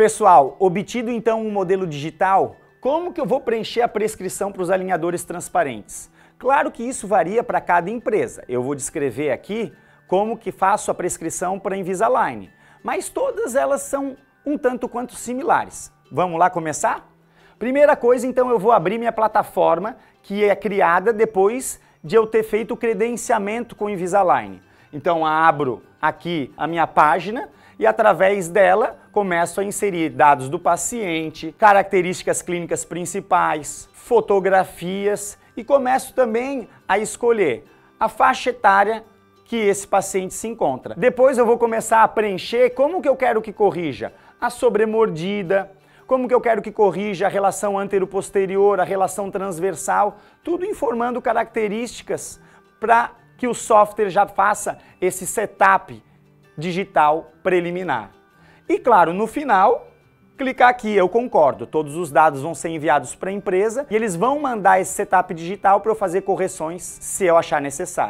Pessoal, obtido então um modelo digital, como que eu vou preencher a prescrição para os alinhadores transparentes? Claro que isso varia para cada empresa. Eu vou descrever aqui como que faço a prescrição para a Invisalign, mas todas elas são um tanto quanto similares. Vamos lá começar? Primeira coisa, então, eu vou abrir minha plataforma, que é criada depois de eu ter feito o credenciamento com o Invisalign. Então, abro aqui a minha página e através dela começo a inserir dados do paciente, características clínicas principais, fotografias e começo também a escolher a faixa etária que esse paciente se encontra. Depois eu vou começar a preencher como que eu quero que corrija a sobremordida, como que eu quero que corrija a relação antero-posterior, a relação transversal, tudo informando características para que o software já faça esse setup digital preliminar. E claro, no final, clicar aqui, eu concordo, todos os dados vão ser enviados para a empresa e eles vão mandar esse setup digital para eu fazer correções se eu achar necessário.